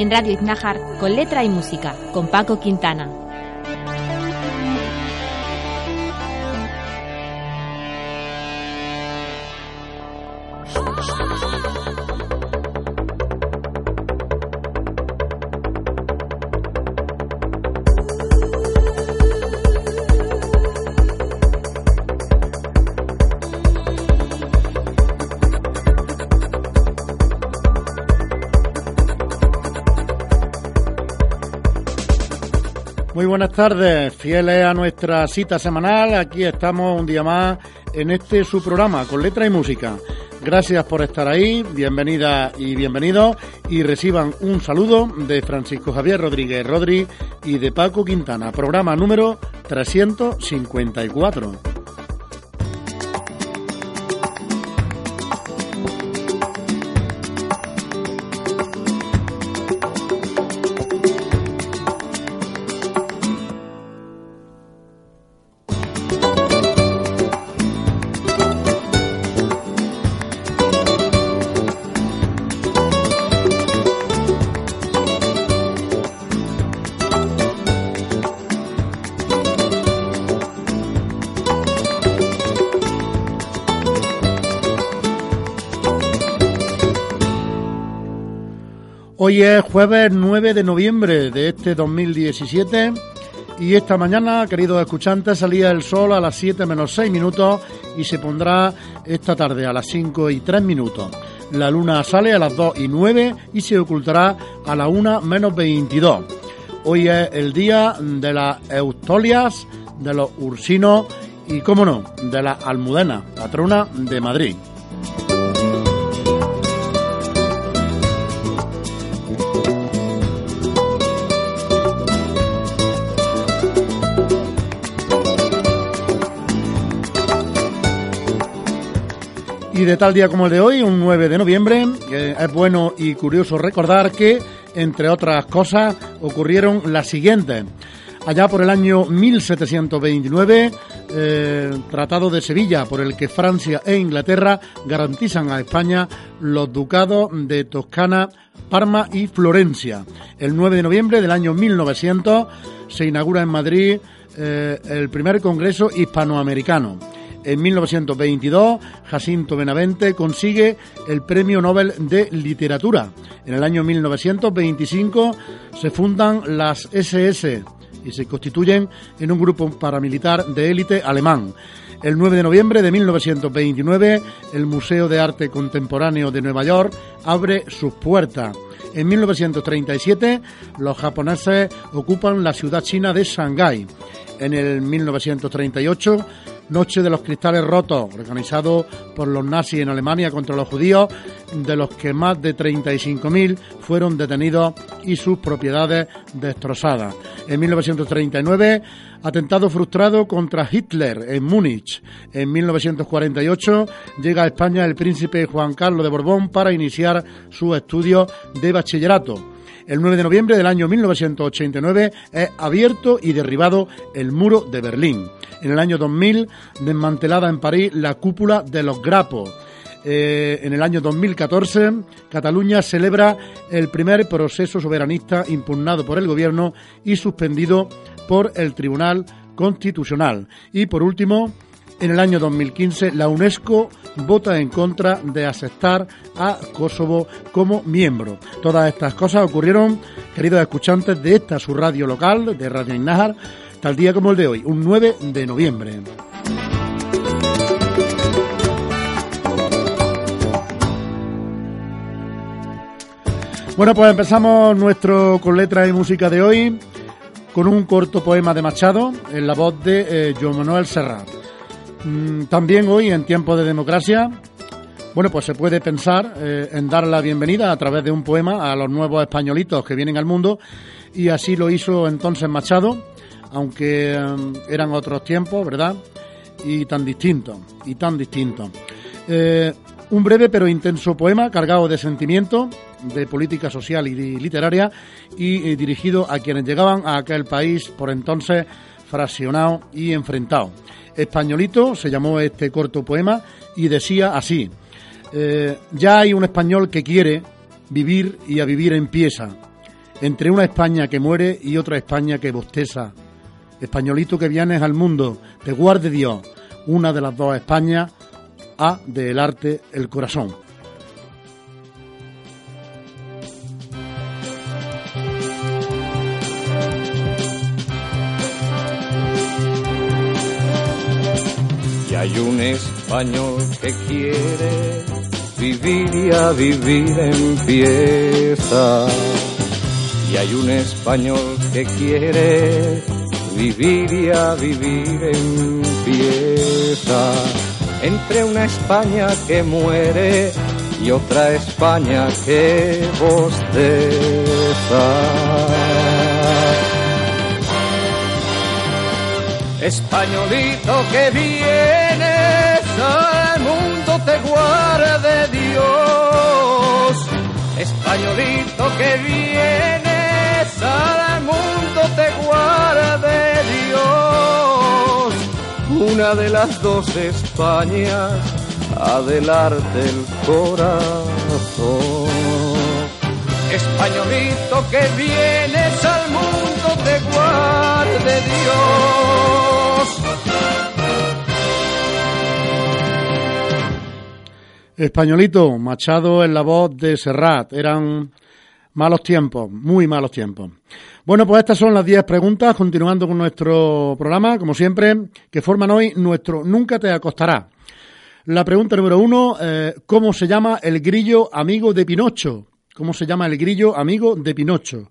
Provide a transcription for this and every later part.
En Radio Iznájar, con letra y música, con Paco Quintana. Buenas tardes, fieles a nuestra cita semanal. Aquí estamos un día más en este su programa con letra y música. Gracias por estar ahí, bienvenida y bienvenidos y reciban un saludo de Francisco Javier Rodríguez Rodri y de Paco Quintana, programa número 354. Hoy es jueves 9 de noviembre de este 2017 y esta mañana, queridos escuchantes, salía el sol a las 7 menos 6 minutos y se pondrá esta tarde a las 5 y 3 minutos. La luna sale a las 2 y 9 y se ocultará a la 1 menos 22. Hoy es el día de las eustolias, de los ursinos y, cómo no, de la almudena, patrona de Madrid. Y de tal día como el de hoy, un 9 de noviembre, es bueno y curioso recordar que, entre otras cosas, ocurrieron las siguientes. Allá por el año 1729, eh, Tratado de Sevilla, por el que Francia e Inglaterra garantizan a España los ducados de Toscana, Parma y Florencia. El 9 de noviembre del año 1900 se inaugura en Madrid eh, el primer Congreso Hispanoamericano. En 1922, Jacinto Benavente consigue el Premio Nobel de Literatura. En el año 1925 se fundan las SS y se constituyen en un grupo paramilitar de élite alemán. El 9 de noviembre de 1929, el Museo de Arte Contemporáneo de Nueva York abre sus puertas. En 1937, los japoneses ocupan la ciudad china de Shanghái. En el 1938, Noche de los Cristales Rotos, organizado por los nazis en Alemania contra los judíos, de los que más de 35.000 fueron detenidos y sus propiedades destrozadas. En 1939, atentado frustrado contra Hitler en Múnich. En 1948 llega a España el príncipe Juan Carlos de Borbón para iniciar su estudio de bachillerato. El 9 de noviembre del año 1989 es abierto y derribado el muro de Berlín. En el año 2000, desmantelada en París la cúpula de los Grapos. Eh, en el año 2014, Cataluña celebra el primer proceso soberanista impugnado por el gobierno y suspendido por el Tribunal Constitucional. Y por último, en el año 2015, la UNESCO vota en contra de aceptar a Kosovo como miembro. Todas estas cosas ocurrieron, queridos escuchantes, de esta su radio local, de Radio Innájar, tal día como el de hoy, un 9 de noviembre. Bueno, pues empezamos nuestro con letra y música de hoy con un corto poema de Machado en la voz de eh, Joan Manuel Serrat. Mm, también hoy, en tiempo de democracia, bueno, pues se puede pensar eh, en dar la bienvenida a través de un poema a los nuevos españolitos que vienen al mundo y así lo hizo entonces Machado, aunque eh, eran otros tiempos, ¿verdad? Y tan distintos, y tan distintos. un breve pero intenso poema cargado de sentimiento, de política social y literaria y dirigido a quienes llegaban a aquel país por entonces fraccionado y enfrentado. Españolito se llamó este corto poema y decía así, eh, ya hay un español que quiere vivir y a vivir empieza, entre una España que muere y otra España que bosteza. Españolito que vienes al mundo, te guarde Dios, una de las dos Españas, a del arte el corazón. Un español que quiere vivir y a vivir empieza. Y hay un español que quiere vivir y a vivir empieza. Entre una España que muere y otra España que bosteza. Españolito que mundo te guarde Dios. Españolito que vienes al mundo te guarde Dios. Una de las dos Españas, adelante el corazón. Españolito que vienes al mundo te guarde Dios. Españolito, Machado en la voz de Serrat. Eran malos tiempos, muy malos tiempos. Bueno, pues estas son las 10 preguntas, continuando con nuestro programa, como siempre, que forman hoy nuestro Nunca te acostará. La pregunta número uno, eh, ¿cómo se llama el grillo amigo de Pinocho? ¿Cómo se llama el grillo amigo de Pinocho?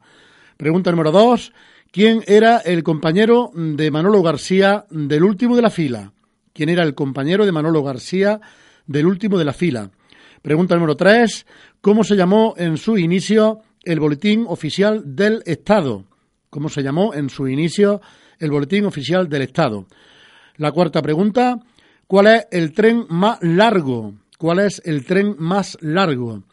Pregunta número dos. ¿Quién era el compañero de Manolo García del último de la fila? ¿Quién era el compañero de Manolo García del último de la fila? Pregunta número tres. ¿Cómo se llamó en su inicio el boletín oficial del Estado? ¿Cómo se llamó en su inicio el boletín oficial del Estado? La cuarta pregunta. ¿Cuál es el tren más largo? ¿Cuál es el tren más largo?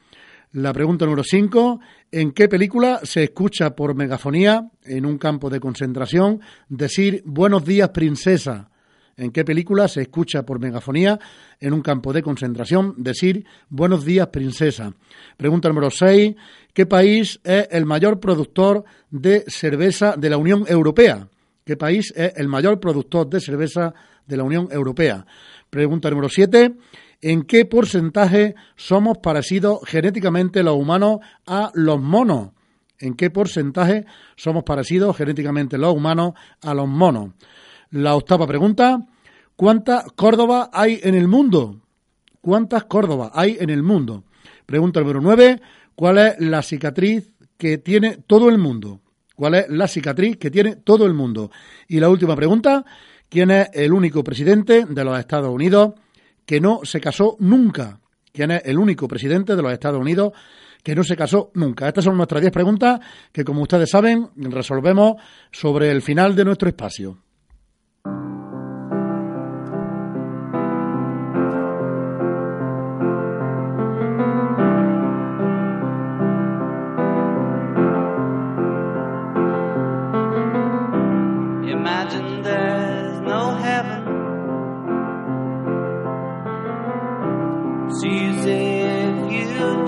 La pregunta número 5. ¿En qué película se escucha por megafonía en un campo de concentración decir buenos días princesa? ¿En qué película se escucha por megafonía en un campo de concentración decir buenos días princesa? Pregunta número 6. ¿Qué país es el mayor productor de cerveza de la Unión Europea? ¿Qué país es el mayor productor de cerveza de la Unión Europea? Pregunta número 7 en qué porcentaje somos parecidos genéticamente los humanos a los monos. ¿En qué porcentaje somos parecidos genéticamente los humanos a los monos? La octava pregunta, ¿cuántas Córdoba hay en el mundo? ¿Cuántas Córdoba hay en el mundo? Pregunta número nueve, ¿cuál es la cicatriz que tiene todo el mundo? ¿Cuál es la cicatriz que tiene todo el mundo? Y la última pregunta, ¿quién es el único presidente de los Estados Unidos que no se casó nunca, quien es el único presidente de los Estados Unidos que no se casó nunca. Estas son nuestras diez preguntas que, como ustedes saben, resolvemos sobre el final de nuestro espacio.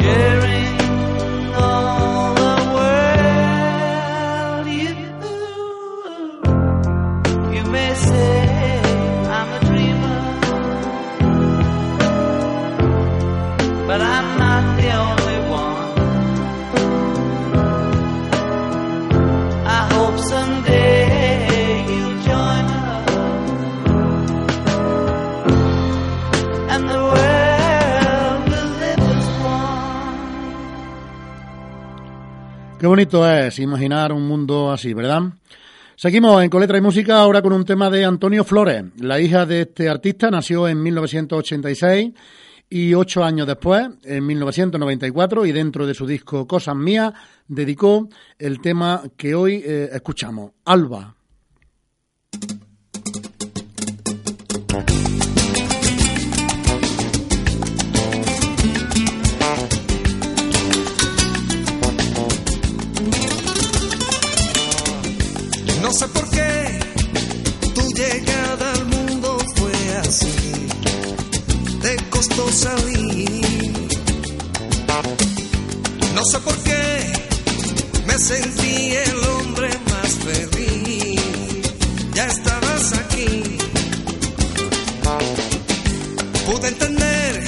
Yeah. bonito es imaginar un mundo así, ¿verdad? Seguimos en Coletra y Música ahora con un tema de Antonio Flores. La hija de este artista nació en 1986 y ocho años después, en 1994, y dentro de su disco Cosas Mías, dedicó el tema que hoy eh, escuchamos, Alba. salí. No sé por qué me sentí el hombre más feliz. Ya estabas aquí. Pude entender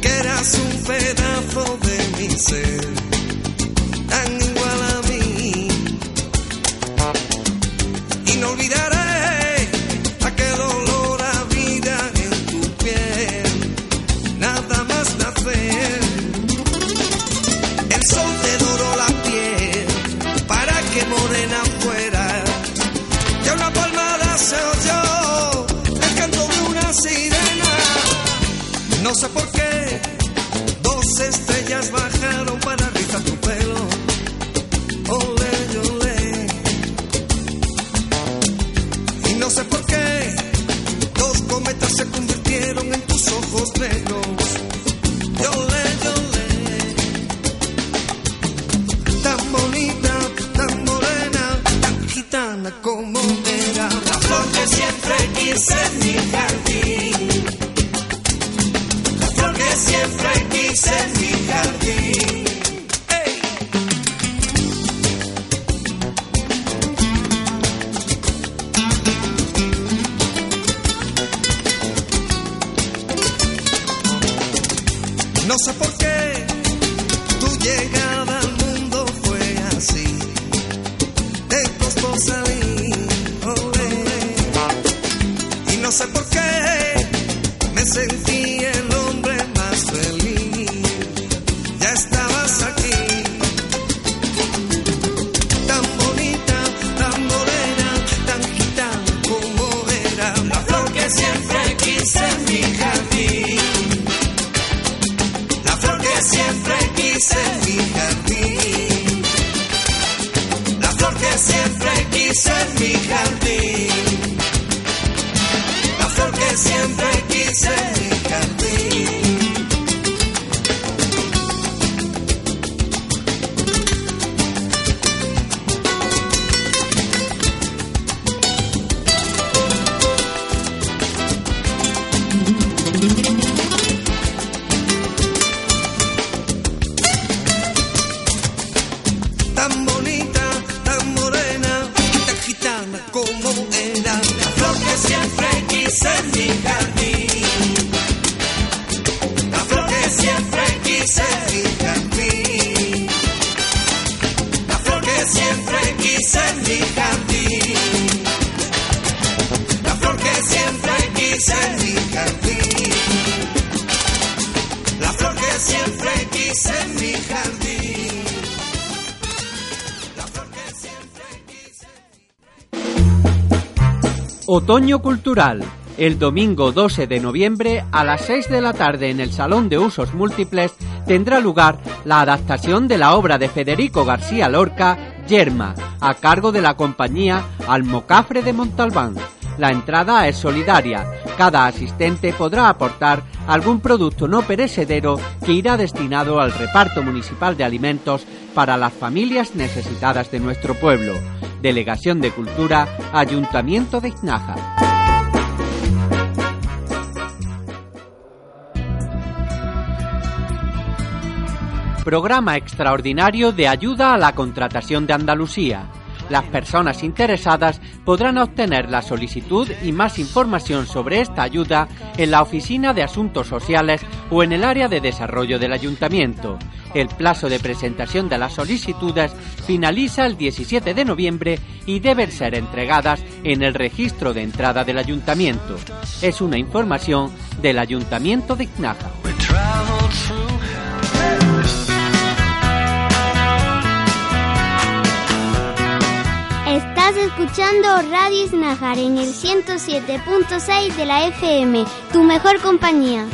que eras un pedazo de mi ser. flores en mi jardín, la flor que siempre quise, mi jardín, la flor que siempre quise en mi jardín, la flor que siempre quise en mi jardín, la flor que siempre quise en mi jardín. Otoño Cultural. El domingo 12 de noviembre a las 6 de la tarde en el Salón de Usos Múltiples tendrá lugar la adaptación de la obra de Federico García Lorca, Yerma, a cargo de la compañía Almocafre de Montalbán. La entrada es solidaria. Cada asistente podrá aportar algún producto no perecedero que irá destinado al reparto municipal de alimentos para las familias necesitadas de nuestro pueblo. Delegación de Cultura, Ayuntamiento de Iznájar. Programa extraordinario de ayuda a la contratación de Andalucía. Las personas interesadas podrán obtener la solicitud y más información sobre esta ayuda en la Oficina de Asuntos Sociales o en el área de desarrollo del Ayuntamiento. El plazo de presentación de las solicitudes finaliza el 17 de noviembre y deben ser entregadas en el registro de entrada del Ayuntamiento. Es una información del Ayuntamiento de Ignaja. Escuchando Radio Isnajar en el 107.6 de la FM, tu mejor compañía.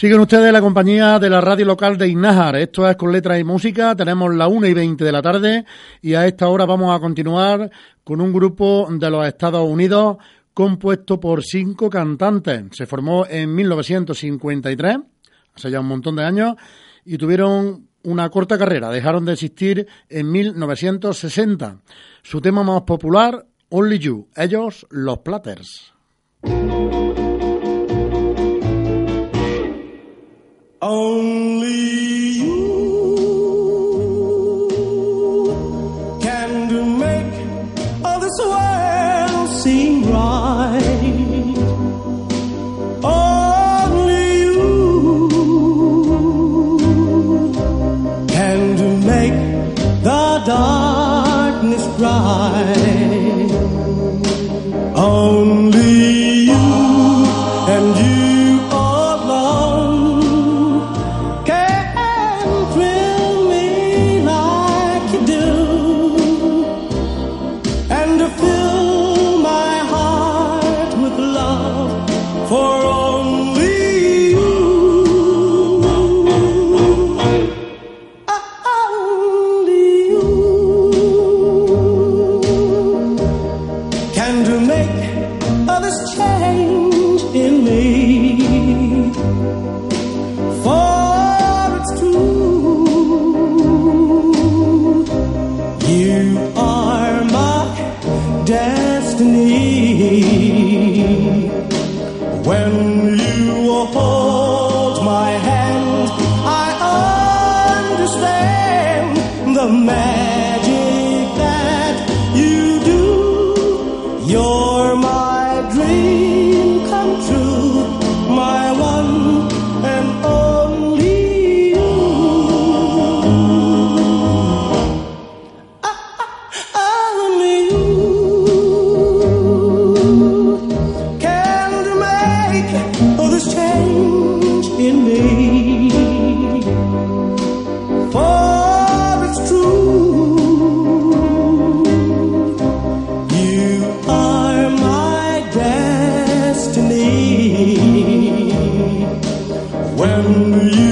Siguen ustedes la compañía de la radio local de Iznájar. Esto es con letras y música. Tenemos la 1 y 20 de la tarde y a esta hora vamos a continuar con un grupo de los Estados Unidos compuesto por cinco cantantes. Se formó en 1953, hace ya un montón de años, y tuvieron una corta carrera, dejaron de existir en 1960. Su tema más popular, Only You, ellos los Platters. Only When you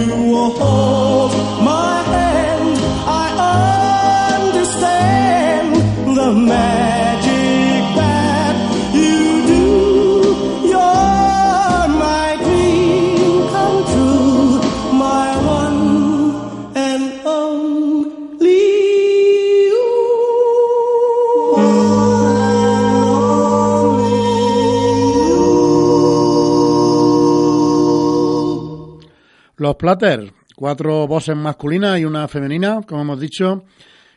Platters, cuatro voces masculinas y una femenina, como hemos dicho,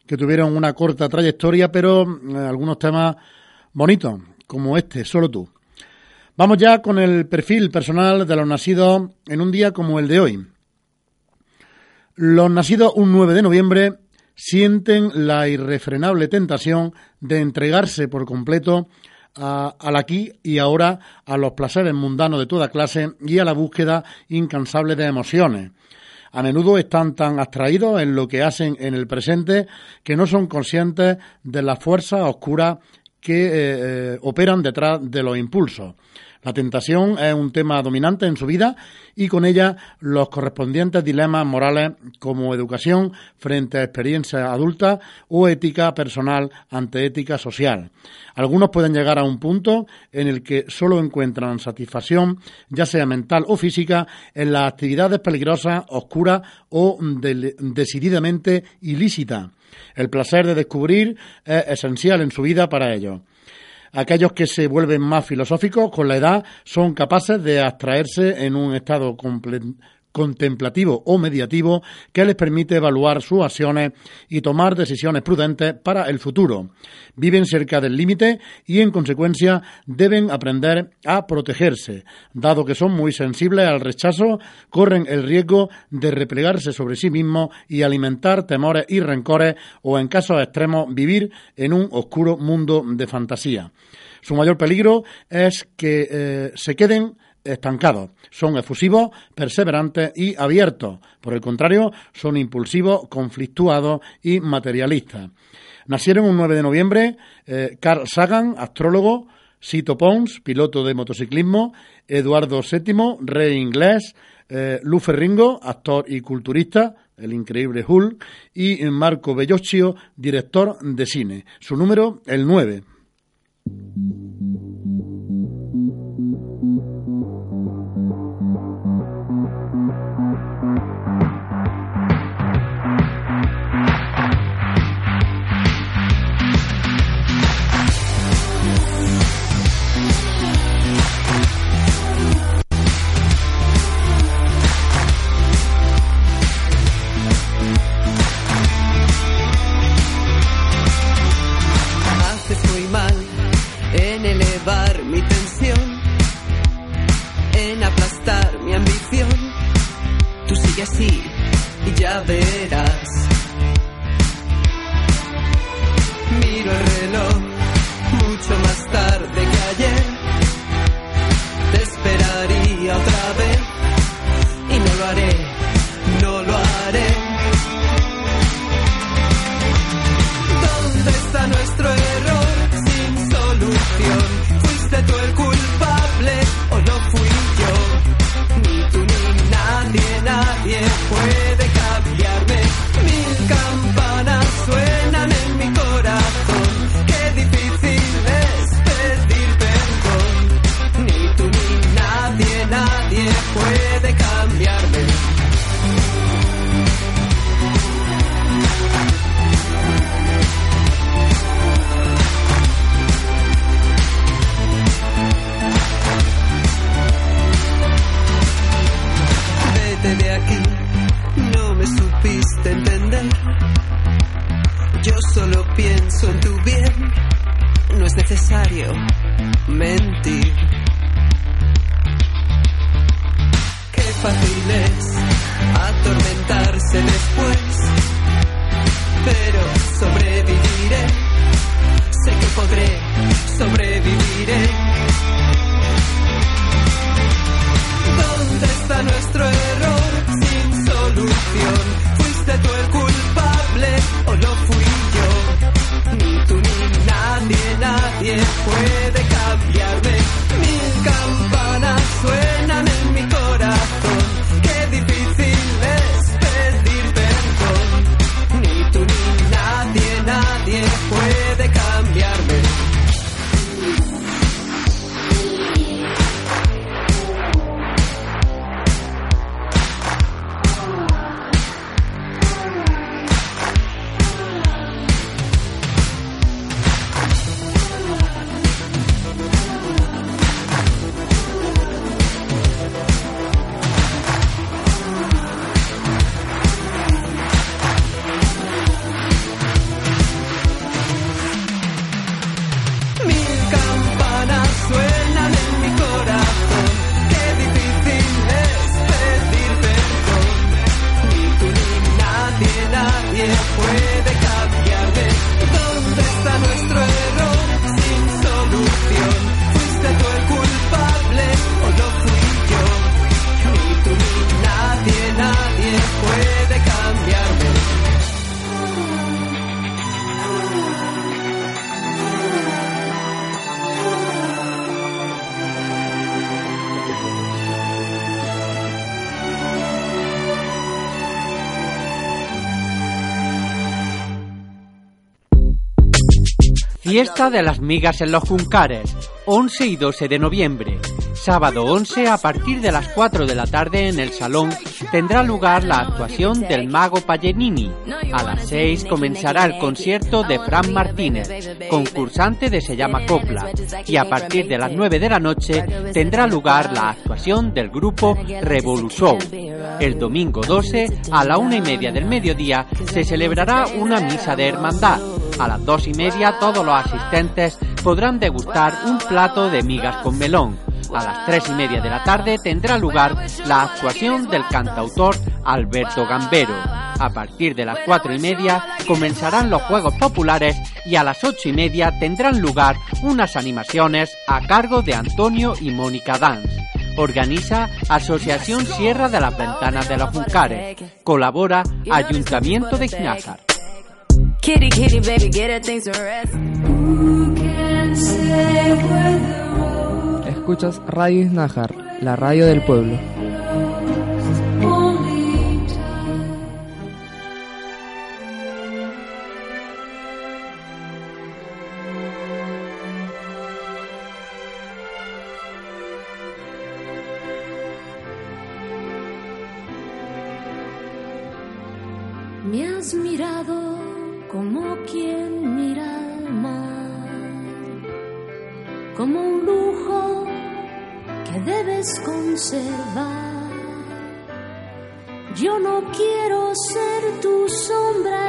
que tuvieron una corta trayectoria, pero eh, algunos temas bonitos, como este, solo tú. Vamos ya con el perfil personal de los nacidos en un día como el de hoy. Los nacidos un 9 de noviembre sienten la irrefrenable tentación de entregarse por completo a- al aquí y ahora, a los placeres mundanos de toda clase y a la búsqueda incansable de emociones. A menudo están tan abstraídos en lo que hacen en el presente que no son conscientes de las fuerzas oscuras que eh, eh, operan detrás de los impulsos. La tentación es un tema dominante en su vida y con ella los correspondientes dilemas morales como educación frente a experiencias adultas o ética personal ante ética social. Algunos pueden llegar a un punto en el que solo encuentran satisfacción, ya sea mental o física, en las actividades peligrosas, oscuras o decididamente ilícitas. El placer de descubrir es esencial en su vida para ellos. Aquellos que se vuelven más filosóficos con la edad son capaces de abstraerse en un estado comple- contemplativo o mediativo que les permite evaluar sus acciones y tomar decisiones prudentes para el futuro. Viven cerca del límite y, en consecuencia, deben aprender a protegerse. Dado que son muy sensibles al rechazo, corren el riesgo de replegarse sobre sí mismos y alimentar temores y rencores o, en casos extremos, vivir en un oscuro mundo de fantasía. Su mayor peligro es que eh, se queden estancados. Son efusivos, perseverantes y abiertos. Por el contrario, son impulsivos, conflictuados y materialistas. Nacieron un 9 de noviembre eh, Carl Sagan, astrólogo, Sito Pons, piloto de motociclismo, Eduardo VII, rey inglés, eh, Lou Ferringo, actor y culturista, el increíble Hulk, y Marco Bellocchio, director de cine. Su número, el 9. y así, ya verás. Miro el reloj mucho más tarde que ayer. Te esperaría otra vez y no lo haré. yeah, después. Fiesta de las migas en los Juncares, 11 y 12 de noviembre. Sábado 11 a partir de las 4 de la tarde en el salón tendrá lugar la actuación del mago Paganini. A las 6 comenzará el concierto de Fran Martínez, concursante de Se llama Copla. Y a partir de las 9 de la noche tendrá lugar la actuación del grupo Revolution. El domingo 12 a la una y media del mediodía se celebrará una misa de hermandad. A las dos y media todos los asistentes podrán degustar un plato de migas con melón. A las tres y media de la tarde tendrá lugar la actuación del cantautor Alberto Gambero. A partir de las cuatro y media comenzarán los Juegos Populares y a las ocho y media tendrán lugar unas animaciones a cargo de Antonio y Mónica Dance. Organiza Asociación Sierra de las Ventanas de los Juncares. Colabora Ayuntamiento de Iznájar. Kitty, kitty, baby, get her things to rest. Who can say where the road Escuchas Radio Isnájar, la radio del pueblo. only time? Me has mirado como un lujo que debes conservar. Yo no quiero ser tu sombra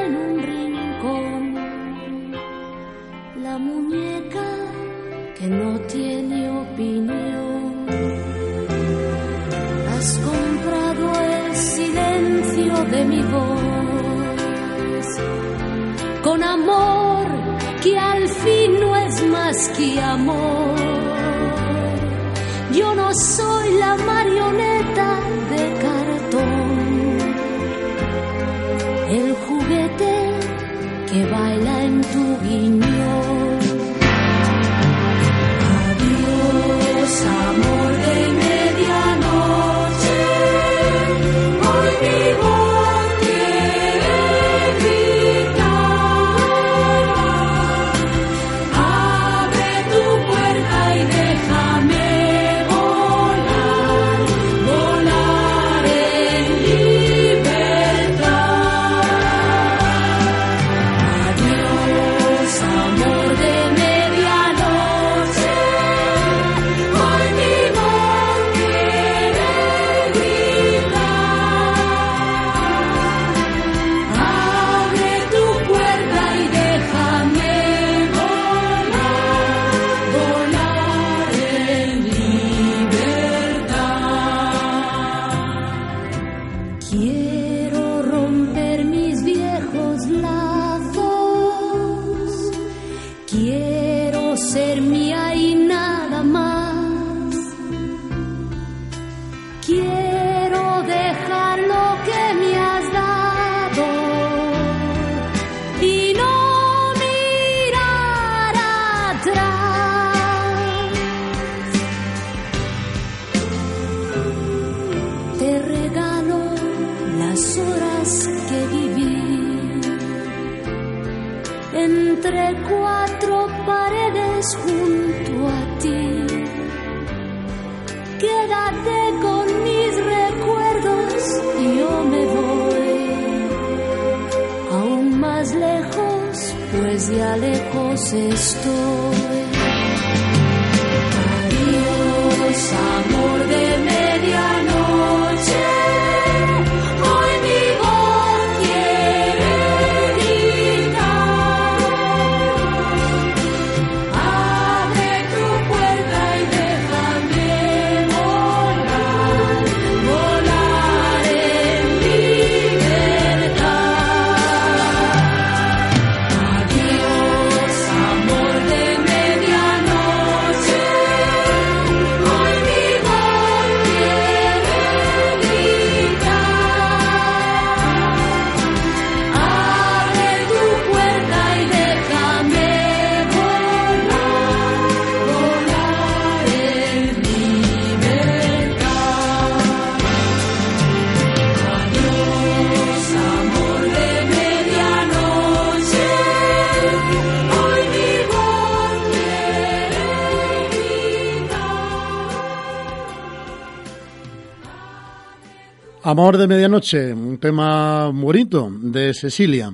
Amor de Medianoche, un tema bonito de Cecilia.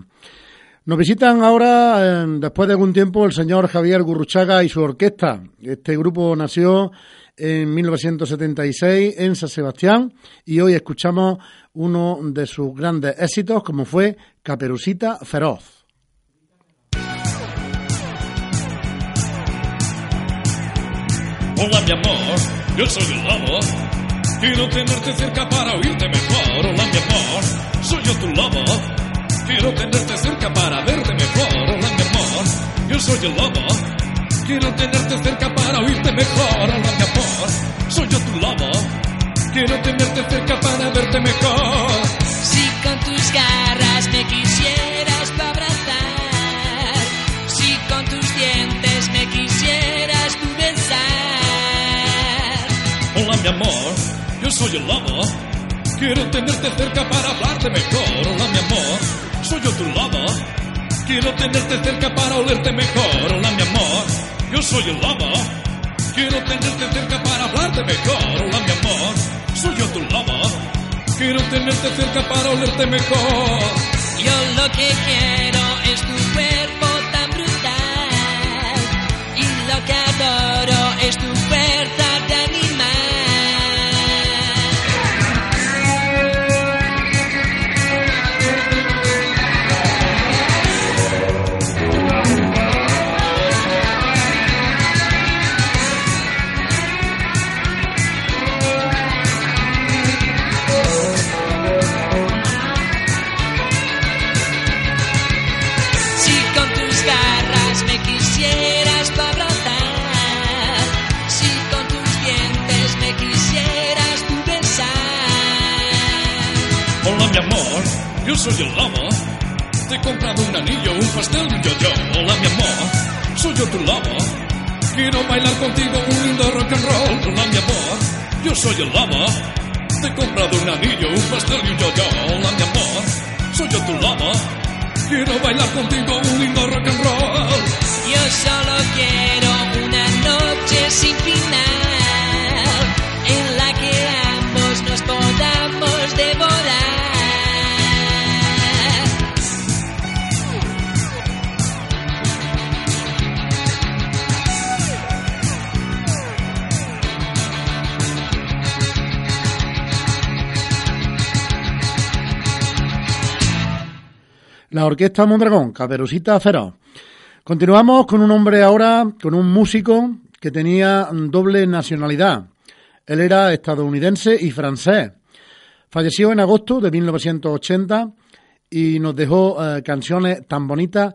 Nos visitan ahora, eh, después de algún tiempo, el señor Javier Gurruchaga y su orquesta. Este grupo nació en 1976 en San Sebastián y hoy escuchamos uno de sus grandes éxitos, como fue Caperucita Feroz. Hola mi amor, yo soy el lobo. Quiero tenerte cerca para oírte mejor. Hola mi amor, soy yo tu lobo. Quiero tenerte cerca para verte mejor. Hola mi amor, yo soy el lobo. Quiero tenerte cerca para oírte mejor. Hola mi amor, soy yo tu lobo. Quiero tenerte cerca para verte mejor. Si con tus garras me quisieras abrazar, si con tus dientes me quisieras tú besar. Hola mi amor, soy el lobo. Quiero tenerte cerca para hablarte mejor. Hola mi amor, soy yo tu lobo. Quiero tenerte cerca para olerte mejor. Hola mi amor, yo soy el lobo. Quiero tenerte cerca para hablarte mejor. Hola mi amor, soy yo tu lobo. Quiero tenerte cerca para olerte mejor. Yo lo que quiero es tu cuerpo yo soy el lama. Te he comprado un anillo, un pastel y un yo-yo. Hola, mi amor, soy yo tu lama. Quiero bailar contigo un lindo rock and roll. Hola, mi amor, yo soy el lama. Te he comprado un anillo, un pastel y un yo-yo. Hola, mi amor, soy yo tu lama. Quiero bailar contigo un lindo rock and roll. Yo solo quiero una noche sin final en la que ambos nos podamos devorar. La Orquesta Mondragón, Caperucita Feroz. Continuamos con un hombre ahora, con un músico que tenía doble nacionalidad. Él era estadounidense y francés. Falleció en agosto de 1980 y nos dejó eh, canciones tan bonitas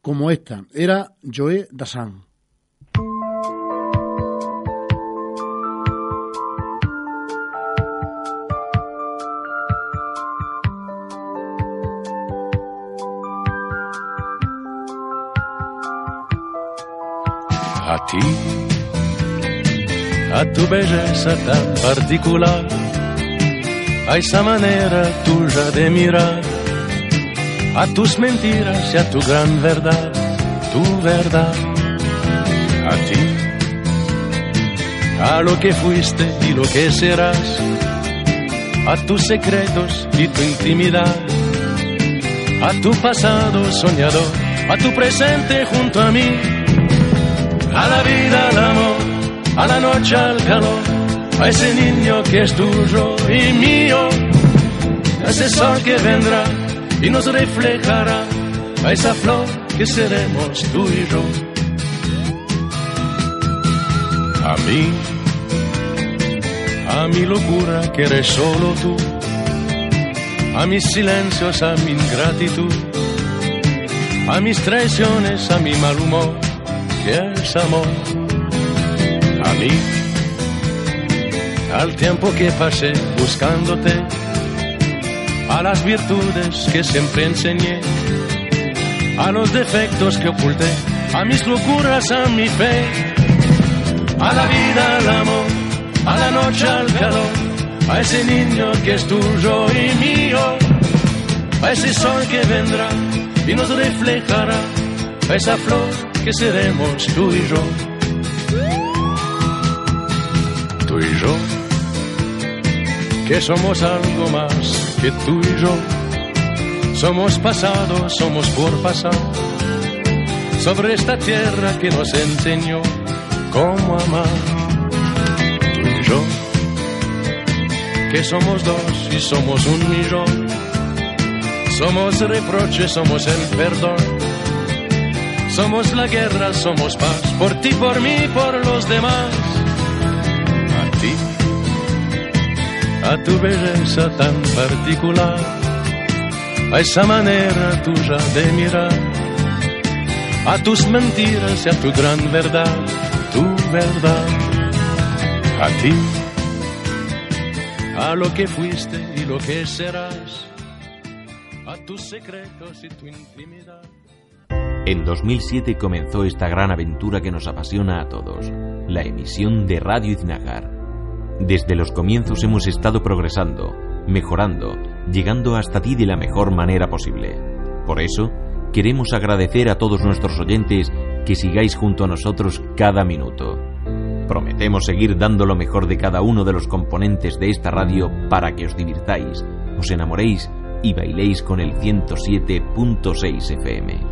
como esta. Era Joe Dassin. Ti, a tu belleza tan particular, a esa manera tuya de mirar, a tus mentiras y a tu gran verdad, tu verdad, a ti, a lo que fuiste y lo que serás, a tus secretos y tu intimidad, a tu pasado soñador, a tu presente junto a mí a la vida, al amor, a la noche, al calor, a ese niño que es tuyo y mío, a ese sol que vendrá y nos reflejará, a esa flor que seremos tú y yo. A mí, a mi locura que eres solo tú, a mis silencios, a mi ingratitud, a mis traiciones, a mi mal humor es amor. A mí, al tiempo que pasé buscándote, a las virtudes que siempre enseñé, a los defectos que oculté, a mis locuras, a mi fe, a la vida, al amor, a la noche, al calor, a ese niño que es tuyo y mío, a ese sol que vendrá y nos reflejará, a esa flor que seremos tú y yo. Tú y yo, que somos algo más que tú y yo. Somos pasado, somos por pasar, sobre esta tierra que nos enseñó cómo amar. Tú y yo, que somos dos y somos un millón. Somos reproches, somos el perdón. Somos la guerra, somos paz, por ti, por mí, por los demás. A ti, a tu belleza tan particular, a esa manera tuya de mirar, a tus mentiras y a tu gran verdad, tu verdad. A ti, a lo que fuiste y lo que serás, a tus secretos y tu intimidad. En 2007 comenzó esta gran aventura que nos apasiona a todos, la emisión de Radio Iznagar. Desde los comienzos hemos estado progresando, mejorando, llegando hasta ti de la mejor manera posible. Por eso, queremos agradecer a todos nuestros oyentes que sigáis junto a nosotros cada minuto. Prometemos seguir dando lo mejor de cada uno de los componentes de esta radio para que os divirtáis, os enamoréis y bailéis con el 107.6 FM.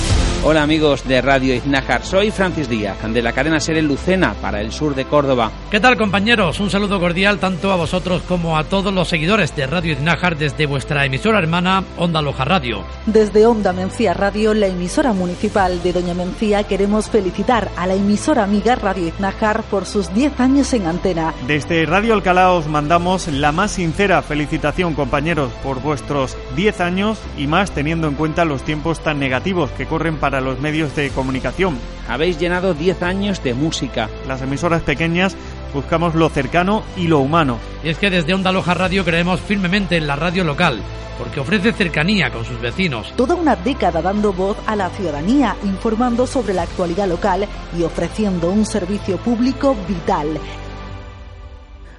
Hola amigos de Radio Iznájar, soy Francis Díaz, de la cadena Ser en Lucena para el sur de Córdoba. ¿Qué tal compañeros? Un saludo cordial tanto a vosotros como a todos los seguidores de Radio Iznájar desde vuestra emisora hermana Onda Loja Radio. Desde Onda Mencía Radio, la emisora municipal de Doña Mencía, queremos felicitar a la emisora amiga Radio Iznájar por sus 10 años en antena. Desde Radio Alcalá os mandamos la más sincera felicitación compañeros por vuestros 10 años y más teniendo en cuenta los tiempos tan negativos que corren para los medios de comunicación. Habéis llenado 10 años de música. Las emisoras pequeñas buscamos lo cercano y lo humano. Y es que desde Onda Loja Radio creemos firmemente en la radio local, porque ofrece cercanía con sus vecinos. Toda una década dando voz a la ciudadanía, informando sobre la actualidad local y ofreciendo un servicio público vital.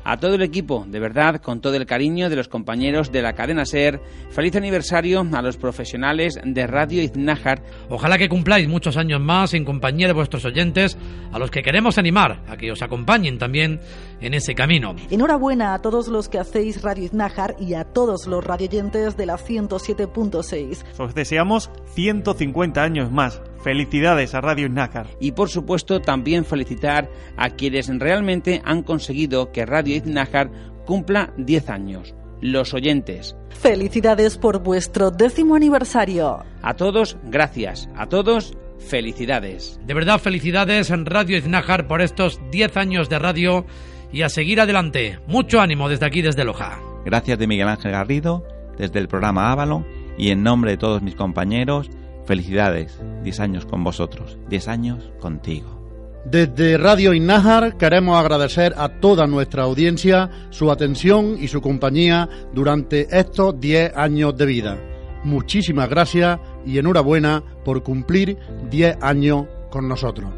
A todo el equipo, de verdad, con todo el cariño de los compañeros de la cadena SER, feliz aniversario a los profesionales de Radio Iznájar. Ojalá que cumpláis muchos años más en compañía de vuestros oyentes, a los que queremos animar a que os acompañen también en ese camino. Enhorabuena a todos los que hacéis Radio Iznájar y a todos los radioyentes de la 107.6. Os deseamos 150 años más. Felicidades a Radio Iznájar. Y por supuesto también felicitar a quienes realmente han conseguido que Radio Iznájar cumpla 10 años, los oyentes. Felicidades por vuestro décimo aniversario. A todos, gracias. A todos, felicidades. De verdad, felicidades en Radio Iznájar por estos 10 años de radio y a seguir adelante. Mucho ánimo desde aquí, desde Loja. Gracias de Miguel Ángel Garrido, desde el programa Avalon y en nombre de todos mis compañeros, felicidades. 10 años con vosotros, 10 años contigo. Desde Radio Innájar queremos agradecer a toda nuestra audiencia su atención y su compañía durante estos 10 años de vida. Muchísimas gracias y enhorabuena por cumplir 10 años con nosotros.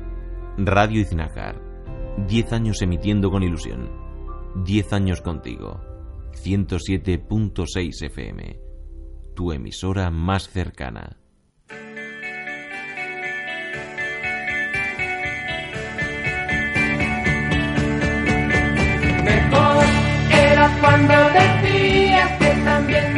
Radio Iznájar. 10 años emitiendo con ilusión. 10 años contigo. 107.6 FM. Tu emisora más cercana. Mejor era cuando decías que también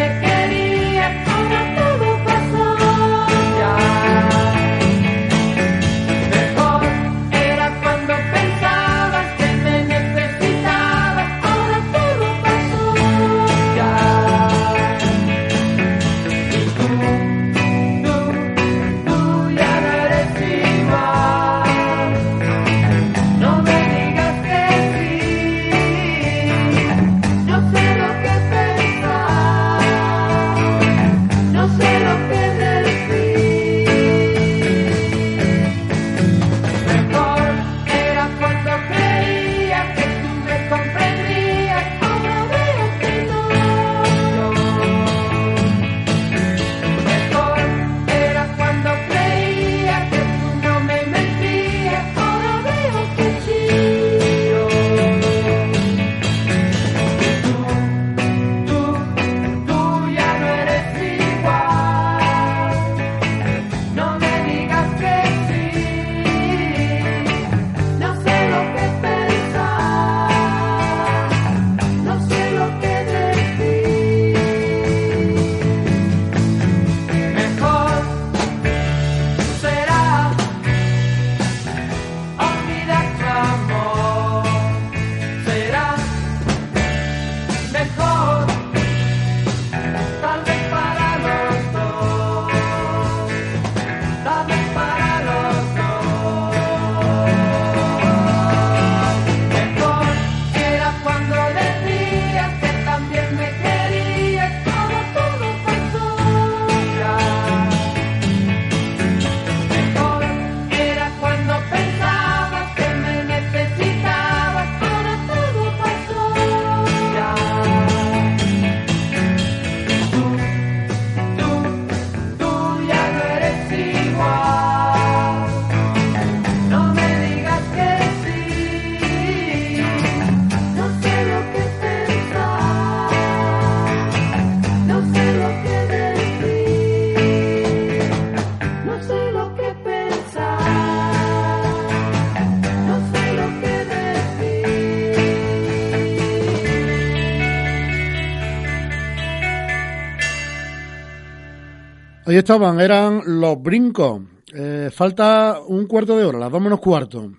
Ahí estaban, eran los brincos. Eh, falta un cuarto de hora, las dos menos cuarto,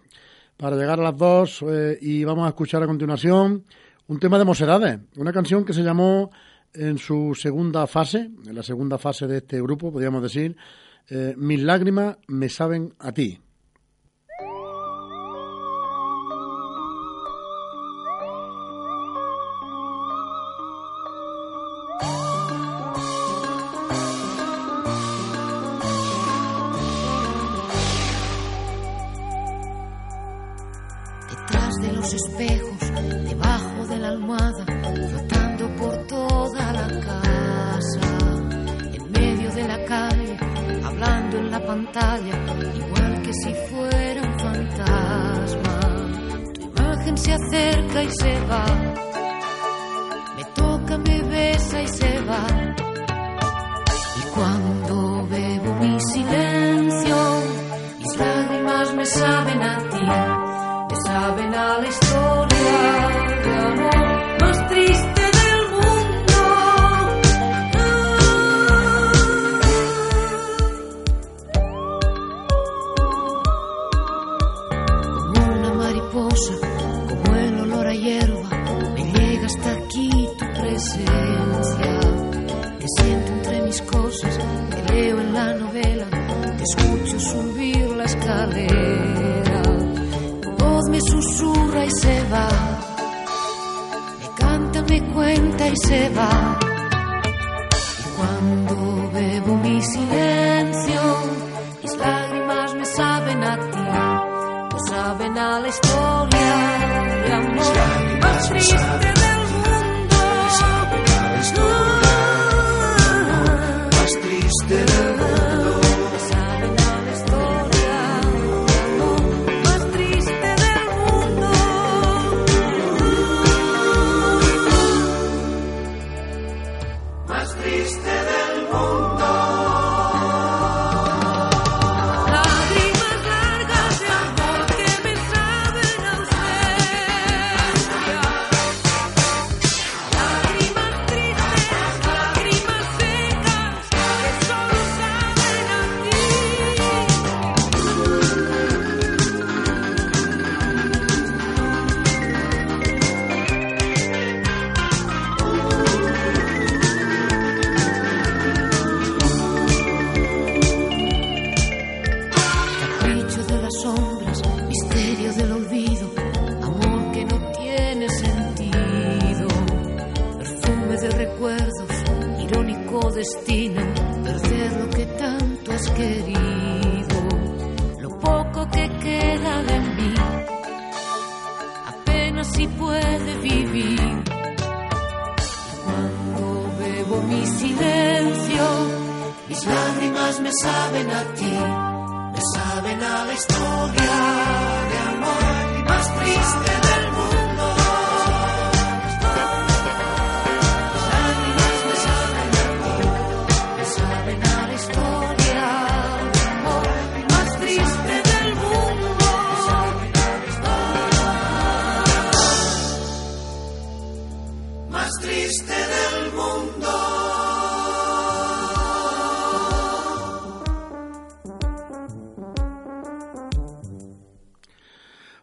para llegar a las dos eh, y vamos a escuchar a continuación un tema de Mosedades, una canción que se llamó en su segunda fase, en la segunda fase de este grupo, podríamos decir, eh, Mis lágrimas me saben a ti.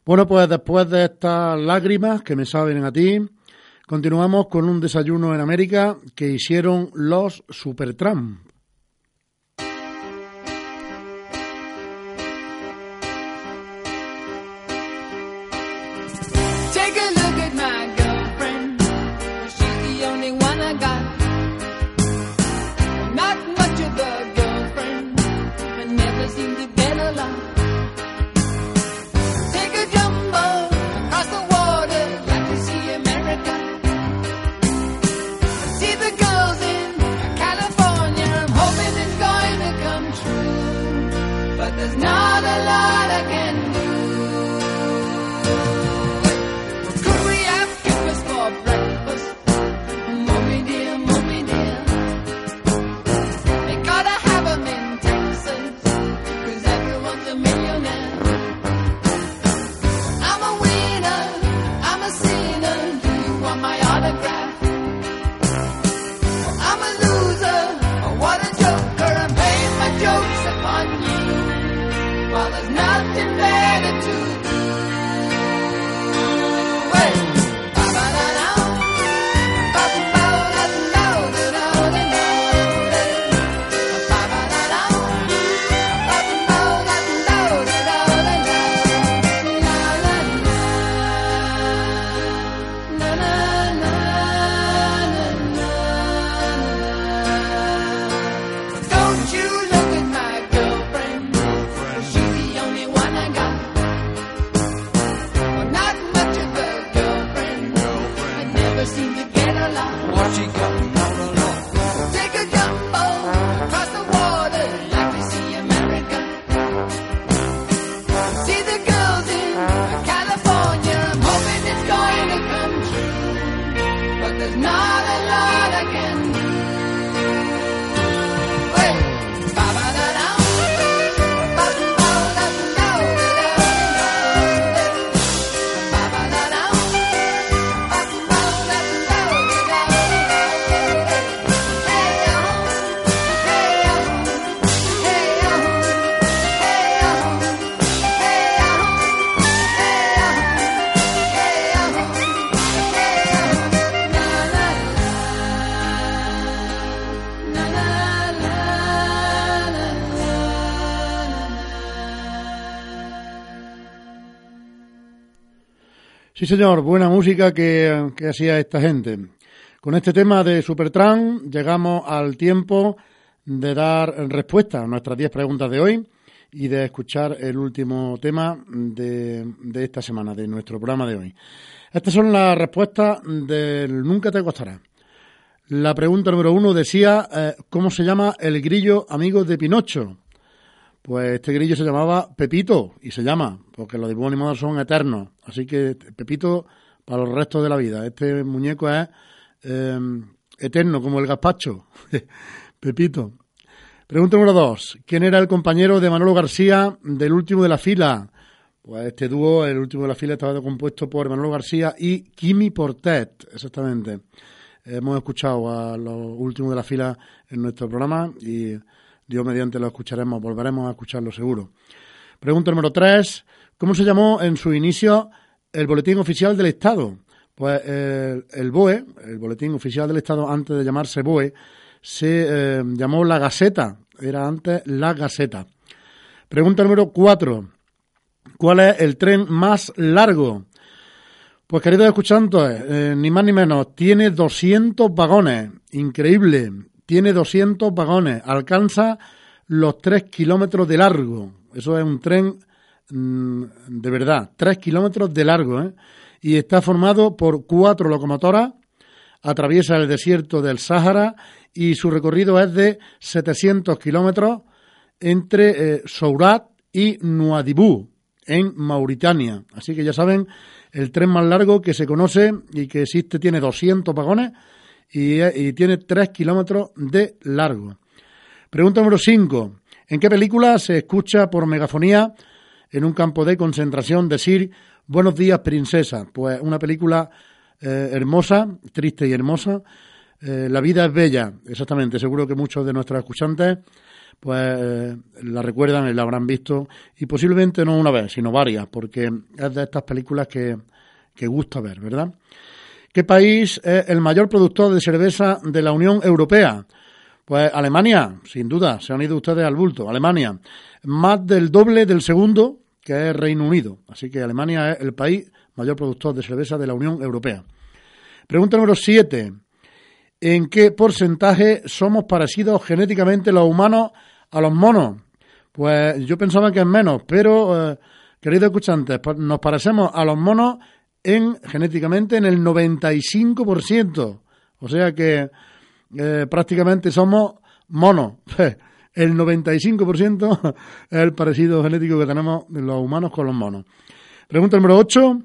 Bueno, pues después de estas lágrimas que me saben a ti, continuamos con un desayuno en América que hicieron los Supertramp. Señor, buena música que, que hacía esta gente. Con este tema de Supertran llegamos al tiempo de dar respuesta a nuestras 10 preguntas de hoy y de escuchar el último tema de, de esta semana, de nuestro programa de hoy. Estas son las respuestas del Nunca te costará. La pregunta número uno decía, eh, ¿cómo se llama el grillo amigo de Pinocho? Pues este grillo se llamaba Pepito, y se llama, porque los dibujos animados son eternos. Así que Pepito para los restos de la vida. Este muñeco es eh, eterno, como el gazpacho. Pepito. Pregunta número dos. ¿Quién era el compañero de Manolo García del último de la fila? Pues este dúo, el último de la fila, estaba compuesto por Manolo García y Kimi Portet, exactamente. Hemos escuchado a los últimos de la fila en nuestro programa y Dios mediante lo escucharemos, volveremos a escucharlo seguro. Pregunta número tres. ¿Cómo se llamó en su inicio el Boletín Oficial del Estado? Pues eh, el BOE, el Boletín Oficial del Estado, antes de llamarse BOE, se eh, llamó La Gaceta, era antes La Gaceta. Pregunta número cuatro. ¿Cuál es el tren más largo? Pues queridos escuchantes, eh, ni más ni menos, tiene 200 vagones, increíble, tiene 200 vagones, alcanza los 3 kilómetros de largo, eso es un tren mm, de verdad, 3 kilómetros de largo, ¿eh? y está formado por cuatro locomotoras, atraviesa el desierto del Sáhara y su recorrido es de 700 kilómetros entre eh, Sourat y Nuadibú, en Mauritania. Así que ya saben, el tren más largo que se conoce y que existe tiene 200 vagones y, y tiene 3 kilómetros de largo. Pregunta número 5. ¿En qué película se escucha por megafonía en un campo de concentración decir Buenos días, princesa? Pues una película eh, hermosa, triste y hermosa. Eh, la vida es bella, exactamente. Seguro que muchos de nuestros escuchantes pues eh, la recuerdan y la habrán visto y posiblemente no una vez, sino varias, porque es de estas películas que, que gusta ver, ¿verdad? ¿Qué país es el mayor productor de cerveza de la Unión Europea? Pues Alemania, sin duda, se han ido ustedes al bulto. Alemania, más del doble del segundo, que es Reino Unido. Así que Alemania es el país mayor productor de cerveza de la Unión Europea. Pregunta número 7. ¿En qué porcentaje somos parecidos genéticamente los humanos a los monos? Pues yo pensaba que es menos, pero, eh, queridos escuchantes, pues nos parecemos a los monos en genéticamente en el 95%. O sea que eh, prácticamente somos monos. El 95% es el parecido genético que tenemos los humanos con los monos. Pregunta número 8.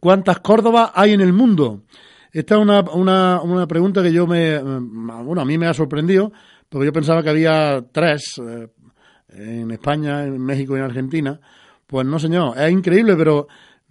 ¿Cuántas Córdobas hay en el mundo? Esta es una, una, una pregunta que yo me, bueno, a mí me ha sorprendido, porque yo pensaba que había tres eh, en España, en México y en Argentina. Pues no, señor, es increíble, pero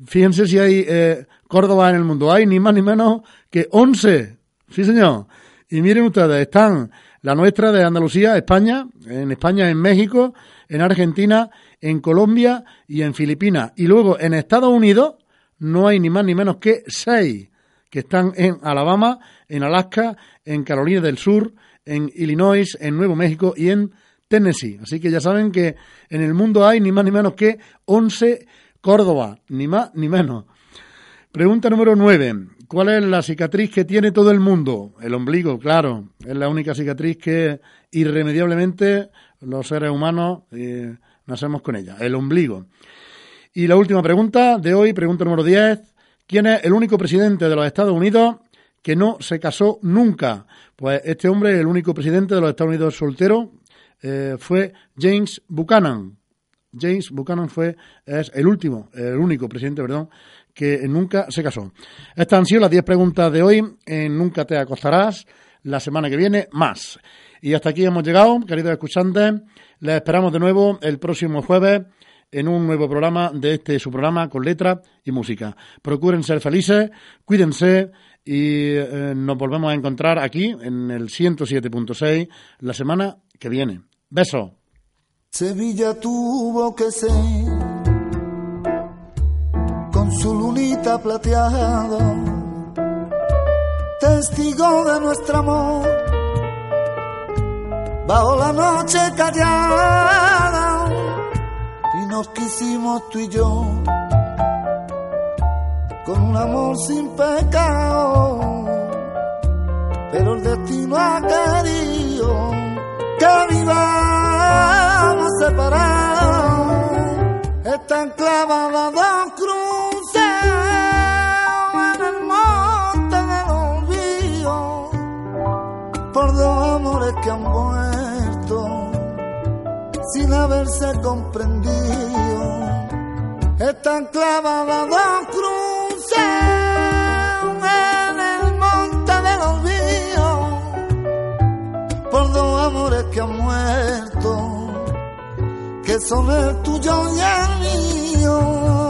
fíjense si hay eh, Córdoba en el mundo. Hay ni más ni menos que 11. Sí, señor. Y miren ustedes, están la nuestra de Andalucía, España, en España, en México, en Argentina, en Colombia y en Filipinas. Y luego en Estados Unidos no hay ni más ni menos que seis que están en Alabama, en Alaska, en Carolina del Sur, en Illinois, en Nuevo México y en Tennessee. Así que ya saben que en el mundo hay ni más ni menos que 11 Córdoba, ni más ni menos. Pregunta número 9. ¿Cuál es la cicatriz que tiene todo el mundo? El ombligo, claro. Es la única cicatriz que irremediablemente los seres humanos eh, nacemos con ella. El ombligo. Y la última pregunta de hoy, pregunta número 10. ¿Quién es el único presidente de los Estados Unidos que no se casó nunca? Pues este hombre, el único presidente de los Estados Unidos soltero, eh, fue James Buchanan. James Buchanan fue es el último, el único presidente, perdón, que nunca se casó. Estas han sido las 10 preguntas de hoy en Nunca te acostarás. La semana que viene, más. Y hasta aquí hemos llegado, queridos escuchantes. Les esperamos de nuevo el próximo jueves en un nuevo programa de este su programa con letra y música. Procuren ser felices, cuídense y eh, nos volvemos a encontrar aquí en el 107.6 la semana que viene. Besos. Sevilla tuvo que ser con su lunita plateada, testigo de nuestro amor, bajo la noche callada, y nos quisimos tú y yo, con un amor sin pecado, pero el destino ha querido que vivamos separados. Están clavadas dos cruces en el monte del olvido por dos amores que han muerto sin haberse comprendido. Están clavadas dos cruces que son el tuyo y el mío.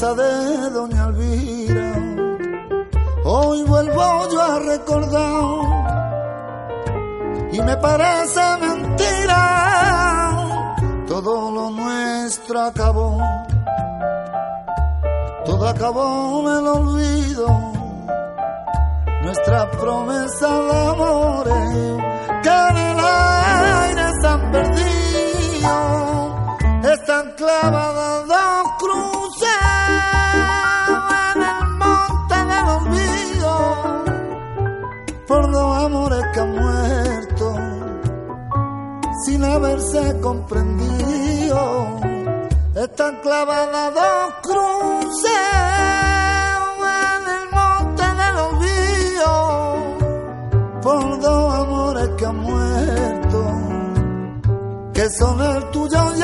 De Doña Elvira. Hoy vuelvo yo a recordar y me parece mentira. Todo lo nuestro acabó, todo acabó en el olvido. Nuestra promesa de amores que en el aire están perdidos, están clavadas Están clavadas dos cruces en el monte del olvido. Por dos amores que han muerto, que son el tuyo y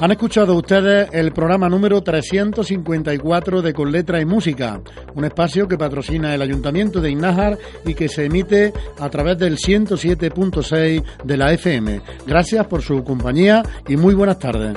Han escuchado ustedes el programa número 354 de Con Letra y Música, un espacio que patrocina el Ayuntamiento de Innájar y que se emite a través del 107.6 de la FM. Gracias por su compañía y muy buenas tardes.